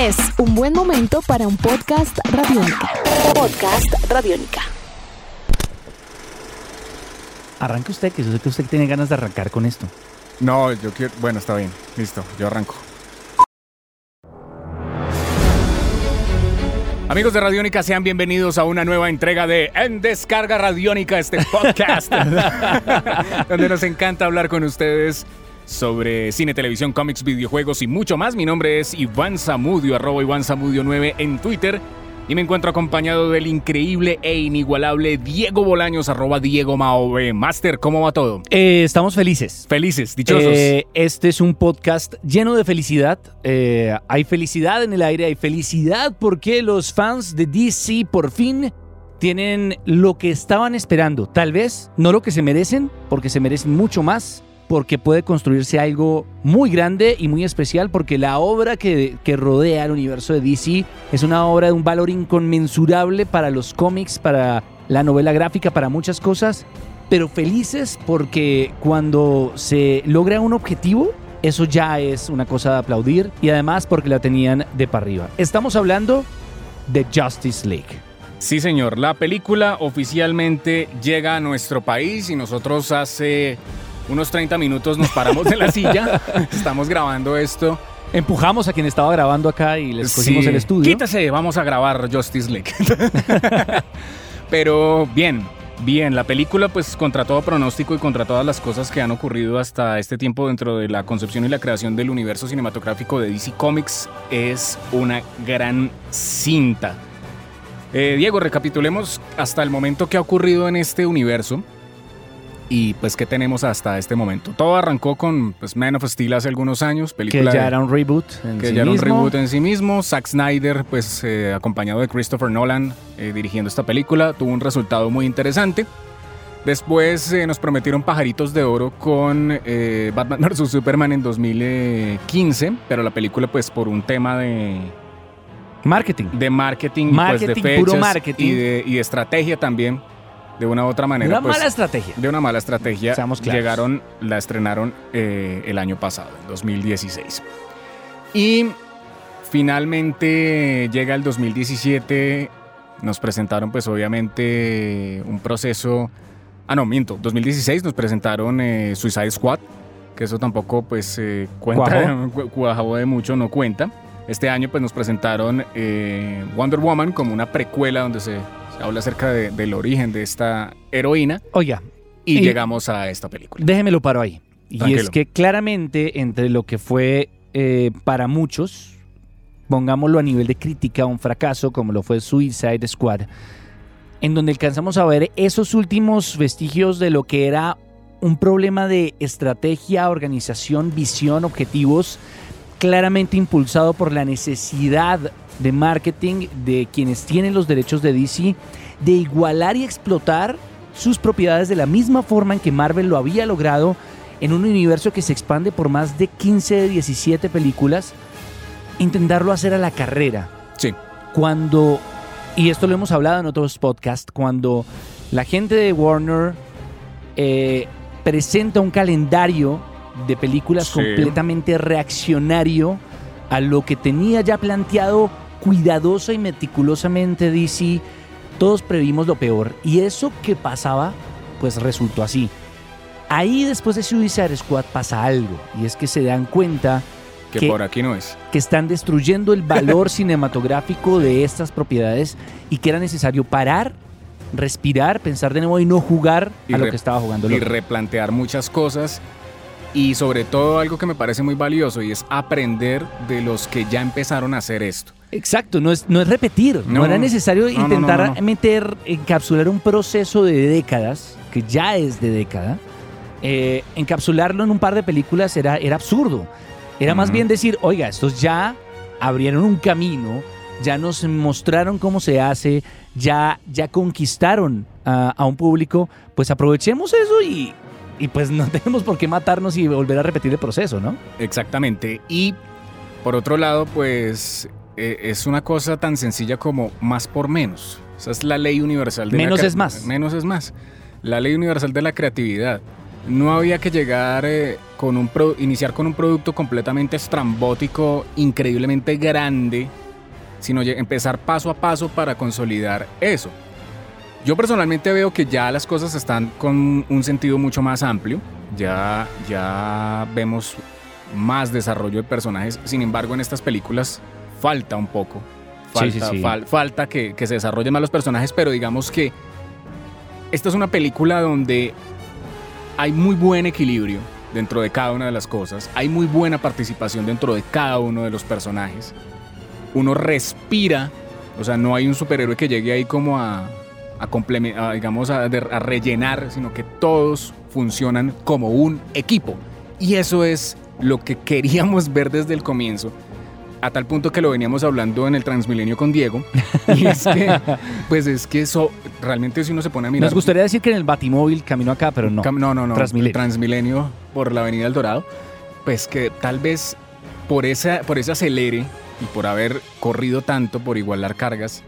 Es un buen momento para un podcast radiónica. Podcast radiónica. Arranque usted, que yo sé que usted tiene ganas de arrancar con esto. No, yo quiero. Bueno, está bien. Listo, yo arranco. Amigos de Radiónica, sean bienvenidos a una nueva entrega de En Descarga Radiónica, este podcast, donde nos encanta hablar con ustedes sobre cine, televisión, cómics, videojuegos y mucho más. Mi nombre es Iván Zamudio, arroba Iván Zamudio 9 en Twitter. Y me encuentro acompañado del increíble e inigualable Diego Bolaños, arroba Diego Maove. Master, ¿cómo va todo? Eh, estamos felices. Felices, dichosos. Eh, este es un podcast lleno de felicidad. Eh, hay felicidad en el aire, hay felicidad porque los fans de DC por fin tienen lo que estaban esperando. Tal vez no lo que se merecen, porque se merecen mucho más porque puede construirse algo muy grande y muy especial, porque la obra que, rodea el universo de DC es una obra de un valor inconmensurable para los cómics, para la novela gráfica, para muchas cosas, pero felices porque cuando se logra un objetivo, eso ya es una cosa de aplaudir y además porque la tenían de para arriba. Estamos hablando de Justice League. Sí, señor. La película oficialmente llega a nuestro país y nosotros hace unos 30 minutos nos paramos de la silla, estamos grabando esto. Empujamos a quien estaba grabando acá y les pusimos el estudio. Quítase, vamos a grabar Justice League. Pero bien, bien, la película pues contra todo pronóstico y contra todas las cosas que han ocurrido hasta este tiempo dentro de la concepción y la creación del universo cinematográfico de DC Comics es una gran cinta. Eh, Diego, recapitulemos hasta el momento que ha ocurrido en este universo y pues qué tenemos hasta este momento. Todo arrancó con pues, Man of Steel hace algunos años, película que ya era un reboot en que sí ya era un reboot en sí mismo. Zack Snyder, pues eh, acompañado de Christopher Nolan eh, dirigiendo esta película, tuvo un resultado muy interesante. Después eh, nos prometieron pajaritos de oro con Batman vs Superman en 2015, pero la película pues por un tema de marketing, de marketing, marketing pues, de fechas puro marketing y de, y de estrategia también de una u otra manera. De una pues, mala estrategia. De una mala estrategia. Seamos claros. Llegaron, la estrenaron eh, el año pasado, en 2016. Y finalmente llega el 2017. Nos presentaron, pues obviamente, un proceso. Ah, no, miento. 2016 nos presentaron eh, Suicide Squad. Que eso tampoco, pues, eh, cuenta. Cuajabo de mucho, no cuenta. Este año, pues, nos presentaron eh, Wonder Woman como una precuela donde se habla acerca de, del origen de esta heroína. Oiga. Y, y, llegamos a esta película. Déjemelo paro ahí. Tranquilo. Y es que claramente entre lo que fue eh, para muchos, pongámoslo a nivel de crítica, un fracaso como lo fue Suicide Squad, en donde alcanzamos a ver esos últimos vestigios de lo que era un problema de estrategia, organización, visión, objetivos, claramente impulsado por la necesidad de marketing de quienes tienen los derechos de DC de igualar y explotar sus propiedades de la misma forma en que Marvel lo había logrado en un universo que se expande por más de 15, 17 películas, intentarlo hacer a la carrera. Sí. Cuando, y esto lo hemos hablado en otros podcasts, cuando la gente de Warner eh, presenta un calendario de películas sí. completamente reaccionario a lo que tenía ya planteado cuidadosa y meticulosamente DC, todos previmos lo peor. Y eso que pasaba, pues resultó así. Ahí después de Suicide Squad pasa algo, y es que se dan cuenta que, que, por aquí no es. Que están destruyendo el valor cinematográfico de estas propiedades y que era necesario parar, respirar, pensar de nuevo y no jugar y a lo que estaba jugando. Y replantear muchas cosas y sobre todo algo que me parece muy valioso y es aprender de los que ya empezaron a hacer esto. Exacto, no es, no es repetir, no, no era necesario no, intentar no, meter, encapsular un proceso de décadas, que ya es de década, eh, encapsularlo en un par de películas era, era absurdo. Era uh -huh. más bien decir, oiga, estos ya abrieron un camino, ya nos mostraron cómo se hace, ya, ya conquistaron a, a un público, pues aprovechemos eso y, y pues no tenemos por qué matarnos y volver a repetir el proceso, ¿no? Exactamente. Y por otro lado, pues eh, es una cosa tan sencilla como más por menos. Esa es la ley universal de menos la es más. Menos es más. La ley universal de la creatividad. no había que llegar eh, con un pro- iniciar con un producto completamente estrambótico, increíblemente grande, sino empezar paso a paso para consolidar eso. Yo personalmente veo que ya las cosas están con un sentido mucho más amplio, ya, ya vemos más desarrollo de personajes, sin embargo en estas películas falta un poco, Sí, sí, falta, sí. fal- falta que, que se desarrollen más los personajes, pero digamos que esta es una película donde hay muy buen equilibrio dentro de cada una de las cosas, hay muy buena participación dentro de cada uno de los personajes, uno respira, o sea, no hay un superhéroe que llegue ahí como a, a, a, digamos, a, a rellenar, sino que todos funcionan como un equipo. Y eso es lo que queríamos ver desde el comienzo, a tal punto que lo veníamos hablando en el Transmilenio con Diego. Y es que, pues es que eso, realmente si uno se pone a mirar... Nos gustaría decir que en el Batimóvil camino acá, pero no. Cam- no, no, no. Transmilenio. Transmilenio por la Avenida El Dorado. Pues que tal vez por, esa, por ese acelere y por haber corrido tanto por igualar cargas,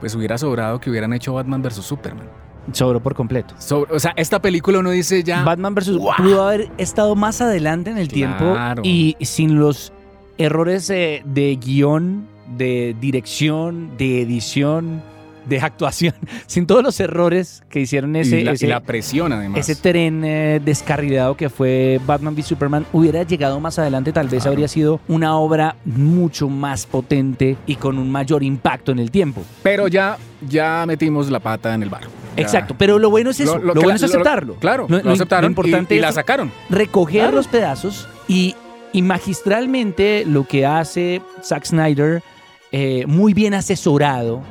pues hubiera sobrado que hubieran hecho Batman vs. Superman. Sobró por completo. Sobre- o sea, esta película uno dice ya... Batman vs. ¡Guau! pudo haber estado más adelante en el tiempo Claro. y sin los errores eh, de guion, de dirección, de edición, de actuación, sin todos los errores que hicieron ese, y, la, y ese, la presión además. ese tren eh, descarrilado que fue Batman v Superman, hubiera llegado más adelante, tal vez Claro. habría sido una obra mucho más potente y con un mayor impacto en el tiempo. Pero ya, ya metimos la pata en el bar. Ya. Exacto, pero lo bueno es eso, lo, bueno la- es aceptarlo. claro, Lo- aceptaron importante y, la sacaron. recoger Claro. los pedazos y, y magistralmente lo que hace Zack Snyder, eh, muy bien asesorado,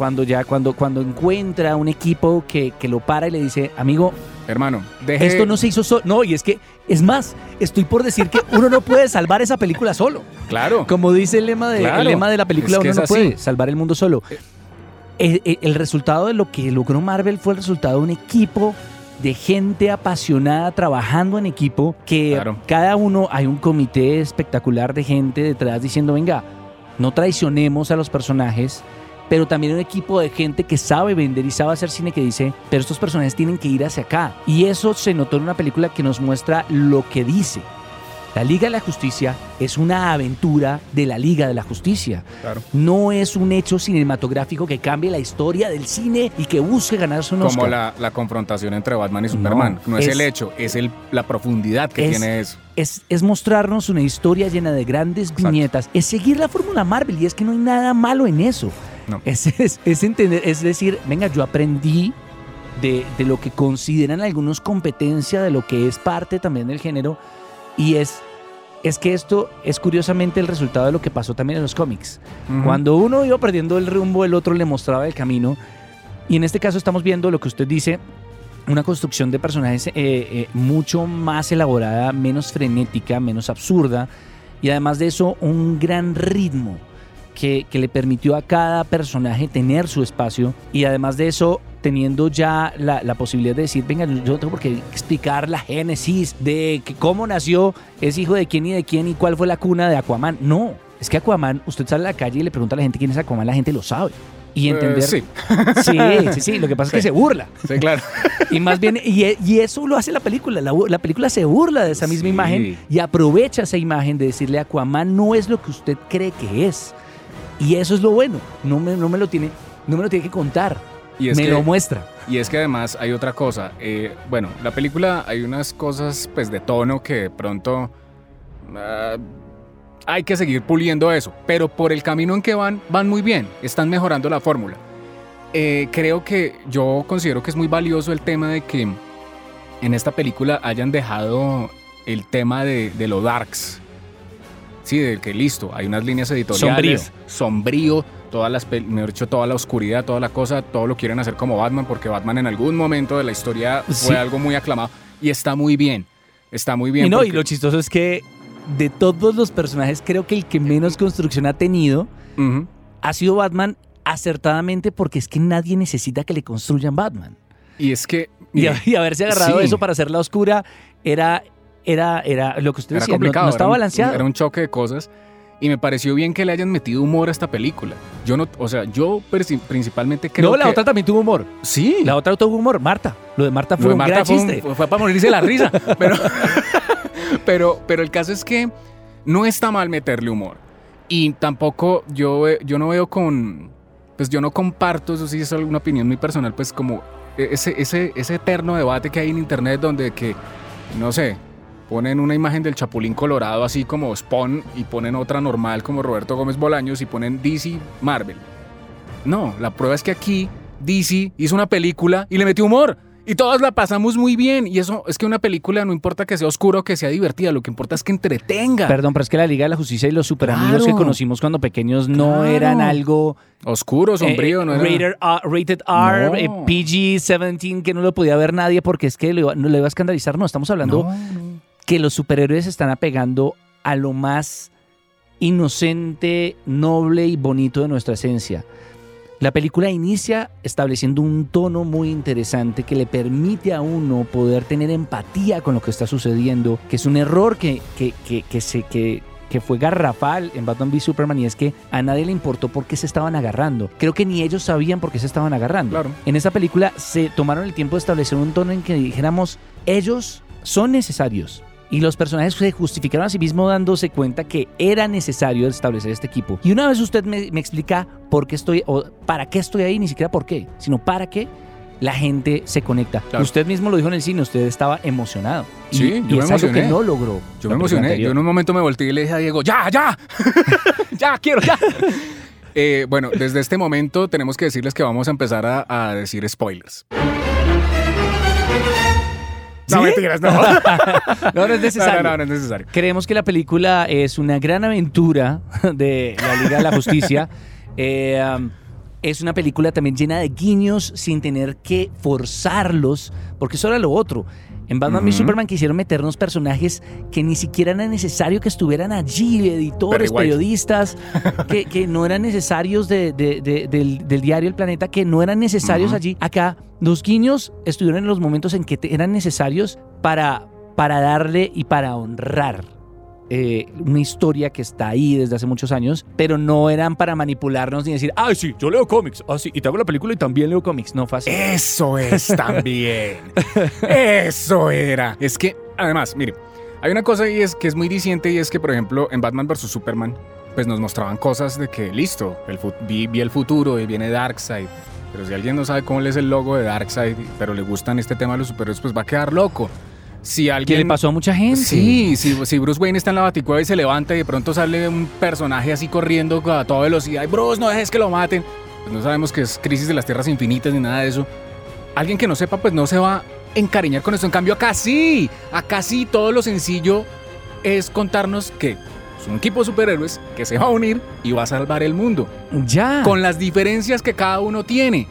cuando ya cuando, cuando encuentra un equipo que, que lo para y le dice, amigo, Hermano, deje... esto no se hizo solo. No, y es que, es más, estoy por decir que uno no puede salvar esa película solo. Claro. Como dice el lema de, Claro. el lema de la película, Es que uno no así. puede salvar el mundo solo. El, el- el resultado de lo que logró Marvel fue el resultado de un equipo de gente apasionada trabajando en equipo que Claro. cada uno hay un comité espectacular de gente detrás diciendo venga no traicionemos a los personajes pero también un equipo de gente que sabe vender y sabe hacer cine que dice pero estos personajes tienen que ir hacia acá y eso se notó en una película que nos muestra lo que dice la Liga de la Justicia es una aventura de la Liga de la Justicia. Claro. No es un hecho cinematográfico que cambie la historia del cine y que busque ganarse un Como Oscar. la, la confrontación entre Batman y Superman. No, es, es- el hecho, es el, la profundidad que es- tiene eso. Es, es mostrarnos una historia llena de grandes Exacto. viñetas. Es seguir la fórmula Marvel y es que no hay nada malo en eso. No. Es, es- es entender, es decir, venga, yo aprendí de, de lo que consideran algunos competencia, de lo que es parte también del género. Y es, es que esto es curiosamente el resultado de lo que pasó también en los cómics. Cuando uno iba perdiendo el rumbo, el otro le mostraba el camino. Y en este caso estamos viendo lo que usted dice, una construcción de personajes eh, eh, mucho más elaborada, menos frenética, menos absurda. Y además de eso, un gran ritmo que, que le permitió a cada personaje tener su espacio. Y además de eso, teniendo ya la, la posibilidad de decir, venga, yo tengo por qué explicar la génesis de que cómo nació, es hijo de quién y de quién y cuál fue la cuna de Aquaman. No, es que Aquaman, usted sale a la calle y le pregunta a la gente quién es Aquaman, la gente lo sabe. Y Eh, entender. sí, sí, sí, sí, Lo que pasa es que se burla. sí, claro. Y más bien, y, y eso lo hace la película. La, la película se burla de esa misma Sí. imagen y aprovecha esa imagen de decirle a Aquaman no es lo que usted cree que es. Y eso es lo bueno. No me, no me lo tiene, no me lo tiene que contar. Y es me que- lo muestra. Y es que además hay otra cosa. eh, bueno, la película hay unas cosas pues de tono que de pronto ah, hay que seguir puliendo eso. Pero por el camino en que van, van muy bien. Están mejorando la fórmula. Eh, creo que yo considero que es muy valioso el tema de que en esta película hayan dejado el tema de, de lo darks. Sí, de que listo, hay unas líneas editoriales. Sombrío. todas las, mejor dicho, toda la oscuridad, toda la cosa, todo lo quieren hacer como Batman, porque Batman en algún momento de la historia fue algo muy aclamado. Y está muy bien. Está muy bien. y no, y lo chistoso es que de todos los personajes, creo que el que menos construcción ha tenido ha sido Batman acertadamente porque es que nadie necesita que le construyan Batman. Y es que. Y, mire, y haberse agarrado sí. eso para hacer la oscura era, era, era lo que usted era decía, complicado. no, estaba era un- balanceado. Era un choque de cosas. Y me pareció bien que le hayan metido humor a esta película. Yo no, o sea, yo principalmente creo no, la que... otra también tuvo humor. Sí. La otra tuvo humor, Marta. Lo de Marta fue de un Marta gran fue, un- chiste. fue para morirse la risa. Pero, pero, pero el caso es que no está mal meterle humor. Y tampoco yo, yo no veo con. Pues yo no comparto, eso sí es alguna opinión muy personal, pues como ese, ese, ese eterno debate que hay en internet donde que, no sé, ponen una imagen del Chapulín Colorado así como Spawn y ponen otra normal como Roberto Gómez Bolaños y ponen DC Marvel. No, la prueba es que aquí DC hizo una película y le metió humor. Y todos la pasamos muy bien. Y eso es que una película no importa que sea oscuro o que sea divertida, lo que importa es que entretenga. Perdón, pero es que la Liga de la Justicia y los superamigos Claro. que conocimos cuando pequeños no Claro. eran algo Oscuro, sombrío, eh, no era. rated, R- rated R, No. eh, PG-17, que no lo podía ver nadie porque es que iba- no le iba a escandalizar. No, estamos hablando No, no. Que los superhéroes se están apegando a lo más inocente, noble y bonito de nuestra esencia. La película inicia estableciendo un tono muy interesante que le permite a uno poder tener empatía con lo que está sucediendo, que es un error que, que, que, que se, que, que fue garrafal en Batman v Superman y es que a nadie le importó por qué se estaban agarrando. Creo que ni ellos sabían por qué se estaban agarrando. Claro. En esta película se tomaron el tiempo de establecer un tono en que dijéramos, ellos son necesarios. Y los personajes se justificaron a sí mismos dándose cuenta que era necesario establecer este equipo. Y una vez usted me, me explica por qué estoy, o para qué estoy ahí, ni siquiera por qué, sino para qué la gente se conecta. Claro. Usted mismo lo dijo en el cine, usted estaba emocionado. Y- Sí, y, yo me es algo emocioné. que no logró. Yo me emocioné. anterior. Yo en un momento me volteé y le dije a Diego, ¡ya, ya! ¡Ya, quiero, ya! Eh, bueno, desde este momento tenemos que decirles que vamos a empezar a, a decir spoilers. No, mentiras, no. No, no es necesario. No, no, no, no es necesario. Creemos que la película es una gran aventura de la Liga de la Justicia. Eh, um, es una película también llena de guiños sin tener que forzarlos, porque eso era lo otro. En Batman v Ujú. Superman quisieron meternos personajes que ni siquiera era necesario que estuvieran allí, editores, periodistas, que, que no eran necesarios de- de- de- del, del diario El Planeta, que no eran necesarios allí. Acá los guiños estuvieron en los momentos en que eran necesarios para, para darle y para honrar eh, una historia que está ahí desde hace muchos años, pero no eran para manipularnos ni decir, ay, sí, yo leo cómics, ah, sí, y te hago la película y también leo cómics. No así. Eso es también. Eso era. Es que, además, mire, hay una cosa y es que es muy diciente y es que, por ejemplo, en Batman vs. Superman, pues nos mostraban cosas de que, listo, el vi, vi el futuro y viene Darkseid. Pero si alguien no sabe cómo es el logo de Darkseid, pero le gustan este tema de los superhéroes, pues va a quedar loco. Si ¿Qué alguien... le pasó a mucha gente? Sí, si, si Bruce Wayne está en la baticueva y se levanta y de pronto sale un personaje así corriendo a toda velocidad y Bruce, no dejes que lo maten. Pues no sabemos que es crisis de las tierras infinitas ni nada de eso. Alguien que no sepa, pues no se va a encariñar con eso. En cambio, acá sí, acá sí todo lo sencillo es contarnos que es un equipo de superhéroes que se va a unir y va a salvar el mundo. Ya. Con las diferencias que cada uno tiene.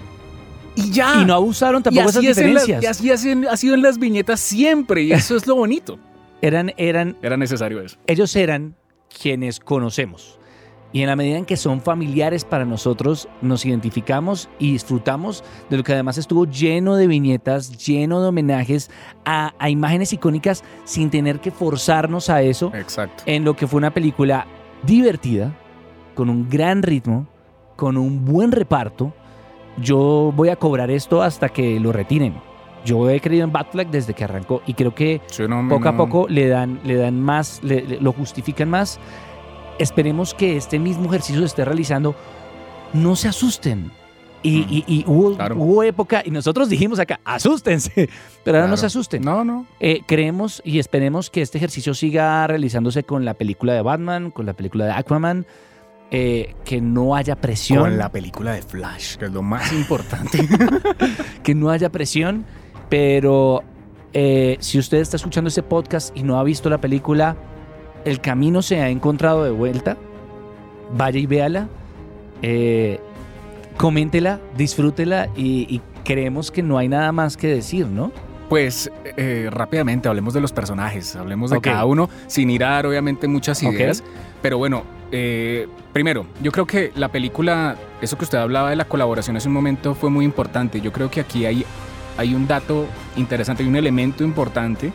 Y ya. y no abusaron Y tampoco esas así, es diferencias. y así en- ha sido en las viñetas siempre y eso es lo bonito. Eran, eran, Era necesario eso. ellos eran quienes conocemos. Y en la medida en que son familiares para nosotros, nos identificamos y disfrutamos de lo que además estuvo lleno de viñetas, lleno de homenajes a, a imágenes icónicas sin tener que forzarnos a eso, Exacto. en lo que fue una película divertida, con un gran ritmo, con un buen reparto. Yo voy a cobrar esto hasta que lo retiren. Yo he creído en Batfleck desde que arrancó y creo que Sí, no, poco a no- poco le dan, le dan más, le- le- lo justifican más. Esperemos que este mismo ejercicio se esté realizando. No se asusten. Y, Mm. y- y hubo, Claro. hubo época, y nosotros dijimos acá, asústense, pero ahora no Claro. se asusten. No, no. Eh, creemos y esperemos que este ejercicio siga realizándose con la película de Batman, con la película de Aquaman, eh, que no haya presión, Con la película de Flash, que es lo más importante. que no haya presión, pero eh, si usted está escuchando este podcast y no ha visto la película, el camino se ha encontrado de vuelta, vaya y véala, eh, coméntela, disfrútela y, y creemos que no hay nada más que decir, ¿no? Pues eh, rápidamente hablemos de los personajes, hablemos de cada uno, sin ir a dar obviamente muchas ideas. Pero bueno, eh, primero, yo creo que la película, eso que usted hablaba de la colaboración hace un momento fue muy importante. Yo creo que aquí hay, hay un dato interesante, hay un elemento importante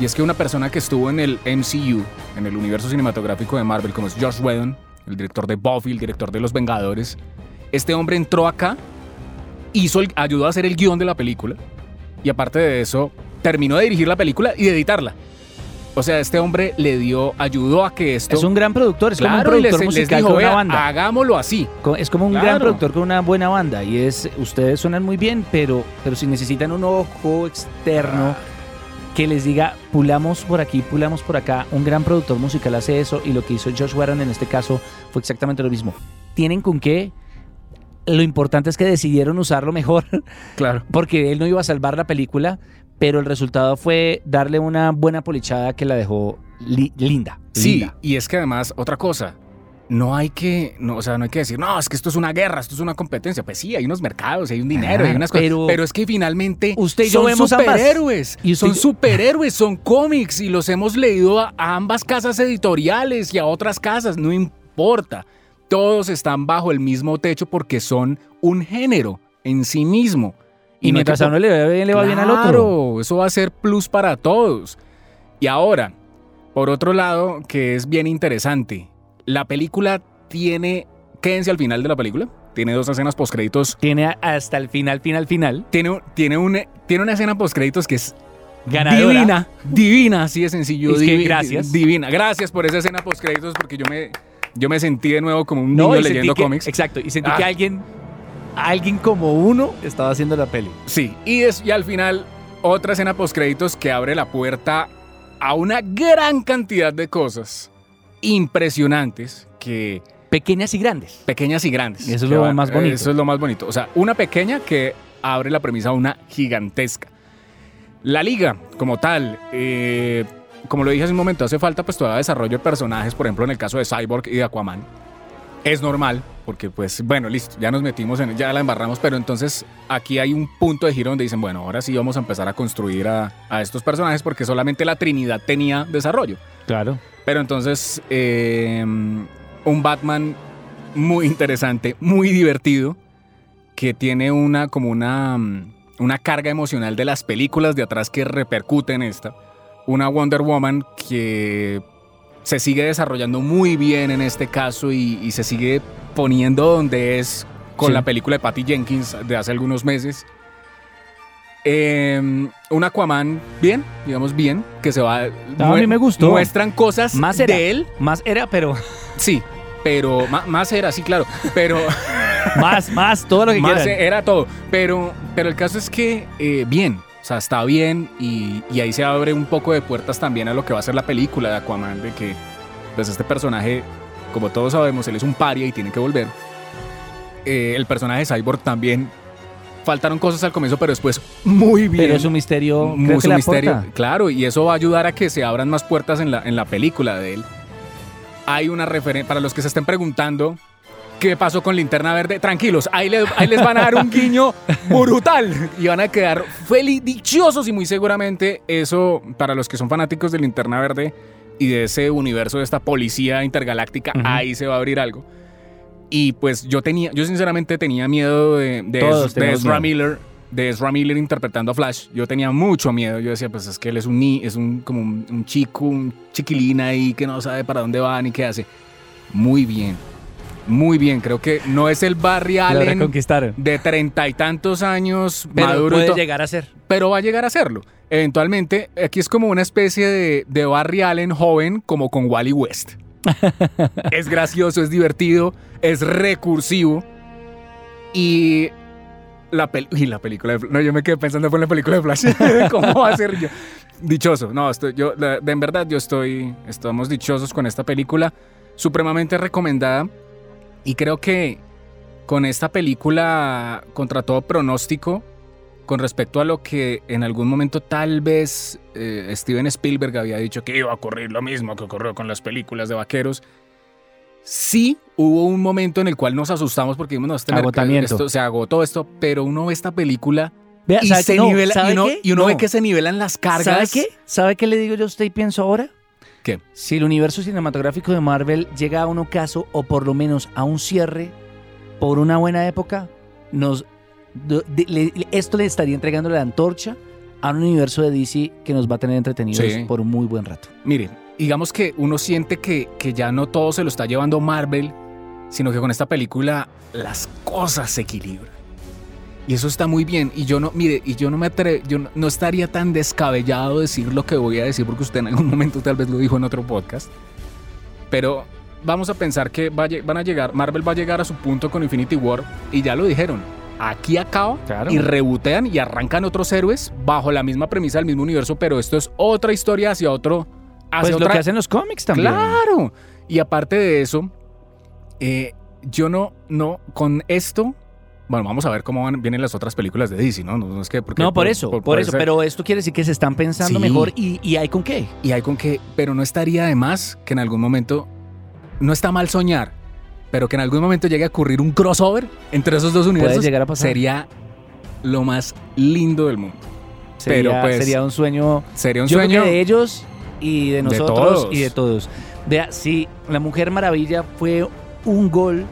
Y es que una persona que estuvo en el MCU, en el universo cinematográfico de Marvel, como es Josh Whedon, el director de Buffy, el director de Los Vengadores, este hombre entró acá, hizo el- ayudó a hacer el guion de la película y aparte de eso, terminó de dirigir la película y de editarla. O sea, este hombre le dio, ayudó a que esto... Es un gran productor, es como un claro, y les, dijo, con una "Vea, banda. hagámoslo así. Es como un gran productor con una buena banda y es ustedes suenan muy bien, pero pero si necesitan un ojo externo que les diga pulamos por aquí, pulamos por acá, un gran productor musical hace eso y lo que hizo Josh Whedon en este caso fue exactamente lo mismo. ¿Tienen con qué? Lo importante es que decidieron usarlo mejor Claro. porque él no iba a salvar la película, pero el resultado fue darle una buena polichada que la dejó li- linda. Sí, linda. y es que además, otra cosa, no hay que, no, o sea, no hay que decir, no, es que esto es una guerra, esto es una competencia. Pues sí, hay unos mercados, hay un dinero, Ah, hay unas cosas. pero- Pero, es que finalmente Usted y yo son vemos superhéroes. Y son yo- superhéroes, son cómics y los hemos leído a, a ambas casas editoriales y a otras casas, no importa. Todos están bajo el mismo techo porque son un género en sí mismo. Y, mientras a uno le va bien, le va bien al otro. Claro, eso va a ser plus para todos. Y ahora, por otro lado, que es bien interesante, la película tiene, quédense al final de la película, tiene dos escenas postcréditos. Tiene hasta el final, final, final. Tiene, tiene, un, tiene una escena postcréditos que es Ganadora. divina, divina, así de sencillo. Es que divi- gracias. Divina. Gracias por esa escena postcréditos porque yo me, yo me sentí de nuevo como un No, niño y leyendo que- cómics. Exacto, y sentí Ah. que alguien, alguien como uno estaba haciendo la peli. Sí, y, es, y al final otra escena postcréditos que abre la puerta a una gran cantidad de cosas impresionantes que Pequeñas y grandes. pequeñas y grandes. Eso es lo van- más bonito. Eso es lo más bonito. O sea, una pequeña que abre la premisa a una gigantesca. La liga, como tal, eh, como lo dije hace un momento, hace falta pues todavía desarrollo de personajes, por ejemplo, en el caso de Cyborg y de Aquaman. Es normal, porque pues, bueno, listo, ya nos metimos en, ya la embarramos, pero entonces aquí hay un punto de giro donde dicen, bueno, ahora sí vamos a empezar a construir a, a estos personajes porque solamente la Trinidad tenía desarrollo. Claro. Pero entonces, eh, un Batman muy interesante, muy divertido, que tiene una como una, una carga emocional de las películas de atrás que repercute en esta. Una Wonder Woman que se sigue desarrollando muy bien en este caso y, y se sigue poniendo donde es con Sí. la película de Patty Jenkins de hace algunos meses. Eh, un Aquaman bien, digamos bien, que se va... a mí me gustó. Muestran cosas Más era. de él, Más era, pero sí, pero más era, sí, claro, pero... más, más, todo lo que Más quieran. era todo. Pero, pero el caso es que eh, bien. O sea, está bien y, y ahí se abre un poco de puertas también a lo que va a ser la película de Aquaman, de que pues este personaje, como todos sabemos, él es un paria y tiene que volver. Eh, el personaje de Cyborg también faltaron cosas al comienzo, pero después muy bien. Pero es un misterio, Muy le misterio, aporta. claro, y eso va a ayudar a que se abran más puertas en la, en la película de él. Hay una referencia, para los que se estén preguntando qué pasó con Linterna Verde, tranquilos, ahí, le- ahí les van a dar un guiño brutal y van a quedar feliz, dichosos y muy seguramente eso, para los que son fanáticos de Linterna Verde y de ese universo de esta policía intergaláctica, Ujú. ahí se va a abrir algo. Y pues yo tenía, yo sinceramente tenía miedo de, de, Todos de Ezra miedo. Miller, de Ezra Miller interpretando a Flash. Yo tenía mucho miedo. Yo decía, pues es que él es un ni, es un como un, un chico, un chiquilín ahí que no sabe para dónde va ni qué hace. Muy bien, muy bien. Creo que no es el Barry Allen de treinta y tantos años Pero maduro, puede llegar a ser. pero va a llegar a serlo. Eventualmente, aquí es como una especie de, de Barry Allen joven, como con Wally West. es gracioso, es divertido, es recursivo. Y la, pel- y la película de No, yo me quedé pensando fue en la película de Flash. ¿Cómo va a ser yo? Dichoso. No, estoy, yo, de, en verdad, yo estoy. Estamos dichosos con esta película. Supremamente recomendada. Y creo que con esta película, contra todo pronóstico, con respecto a lo que en algún momento tal vez eh, Steven Spielberg había dicho que iba a ocurrir lo mismo que ocurrió con las películas de vaqueros. Sí hubo un momento en el cual nos asustamos porque dijimos, no, este Agotamiento. esto, se agotó esto, pero uno ve esta película Vea, y ¿sabe se qué? No, nivela, ¿sabe y uno, qué? y uno No. ve que se nivelan las cargas. ¿Sabe qué? ¿Sabe qué le digo yo a usted y pienso ahora? ¿Qué? Si el universo cinematográfico de Marvel llega a un ocaso o por lo menos a un cierre por una buena época, nos, de- de- le- esto le estaría entregando la antorcha a un universo de DC que nos va a tener entretenidos Sí. por un muy buen rato. Mire, digamos que uno siente que, que ya no todo se lo está llevando Marvel, sino que con esta película las cosas se equilibran. Y eso está muy bien. Y yo no, mire, y yo no me atre yo no, no estaría tan descabellado decir lo que voy a decir, porque usted en algún momento tal vez lo dijo en otro podcast. Pero vamos a pensar que va a van a llegar, Marvel va a llegar a su punto con Infinity War, y ya lo dijeron. Aquí acaba Claro. y rebotean y arrancan otros héroes bajo la misma premisa del mismo universo, pero esto es otra historia hacia otro. Hacia Pues lo otra que hacen los cómics también. Claro. Y aparte de eso, eh, yo no, no, con esto, bueno, vamos a ver cómo van, vienen las otras películas de DC, ¿no? No, no es que porque No, por, eso, por, eso. ese- Pero esto quiere decir que se están pensando Sí. mejor y, y hay con qué. Y hay con que, pero no estaría de más que en algún momento, no está mal soñar, pero que en algún momento llegue a ocurrir un crossover entre esos dos universos. llegar a pasar. Sería lo más lindo del mundo. Sería, Pero, pues, sería un sueño. Sería un yo sueño. creo que de ellos y de nosotros y de todos. Vea, si la Mujer Maravilla fue un gol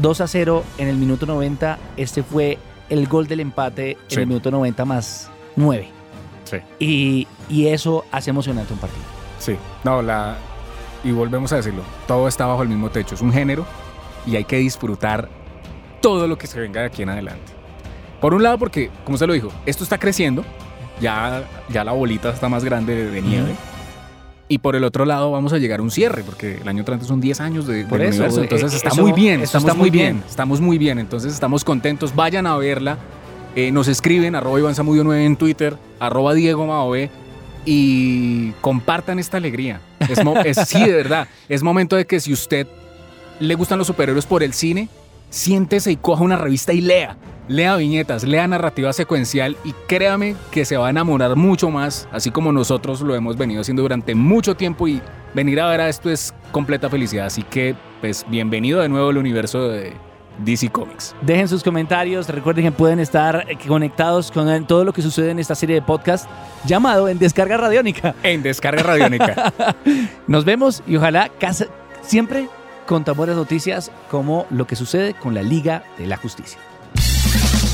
2 a 0 en el minuto 90, este fue el gol del empate Sí. en el minuto 90 más 9. Sí. Y, y eso hace emocionante un partido. Sí, no, la. Y volvemos a decirlo, todo está bajo el mismo techo, es un género y hay que disfrutar todo lo que se venga de aquí en adelante. Por un lado, porque, como se lo dijo, esto está creciendo, ya, ya la bolita está más grande de, de nieve. Y por el otro lado, vamos a llegar a un cierre, porque el año entrante son 10 años de, Por del eso, universo. eh, Entonces eh, está eso- muy bien, estamos está muy bien, bien. estamos muy bien. Entonces estamos contentos, vayan a verla. Eh, nos escriben, arroba Iván Zamudio 9 en Twitter, arroba Diego Maobe, y compartan esta alegría. Es- sí, de verdad. Es momento de que si usted le gustan los superhéroes por el cine, siéntese y coja una revista y lea. Lea viñetas, lea narrativa secuencial y créame que se va a enamorar mucho más, así como nosotros lo hemos venido haciendo durante mucho tiempo y venir a ver a esto es completa felicidad. Así que, pues, bienvenido de nuevo al universo de DC Comics. Dejen sus comentarios. Recuerden que pueden estar eh, conectados con todo lo que sucede en esta serie de podcast llamado En Descarga Radiónica. En Descarga Radiónica. Nos vemos y ojalá casa- siempre con tan buenas noticias como lo que sucede con la Liga de la Justicia.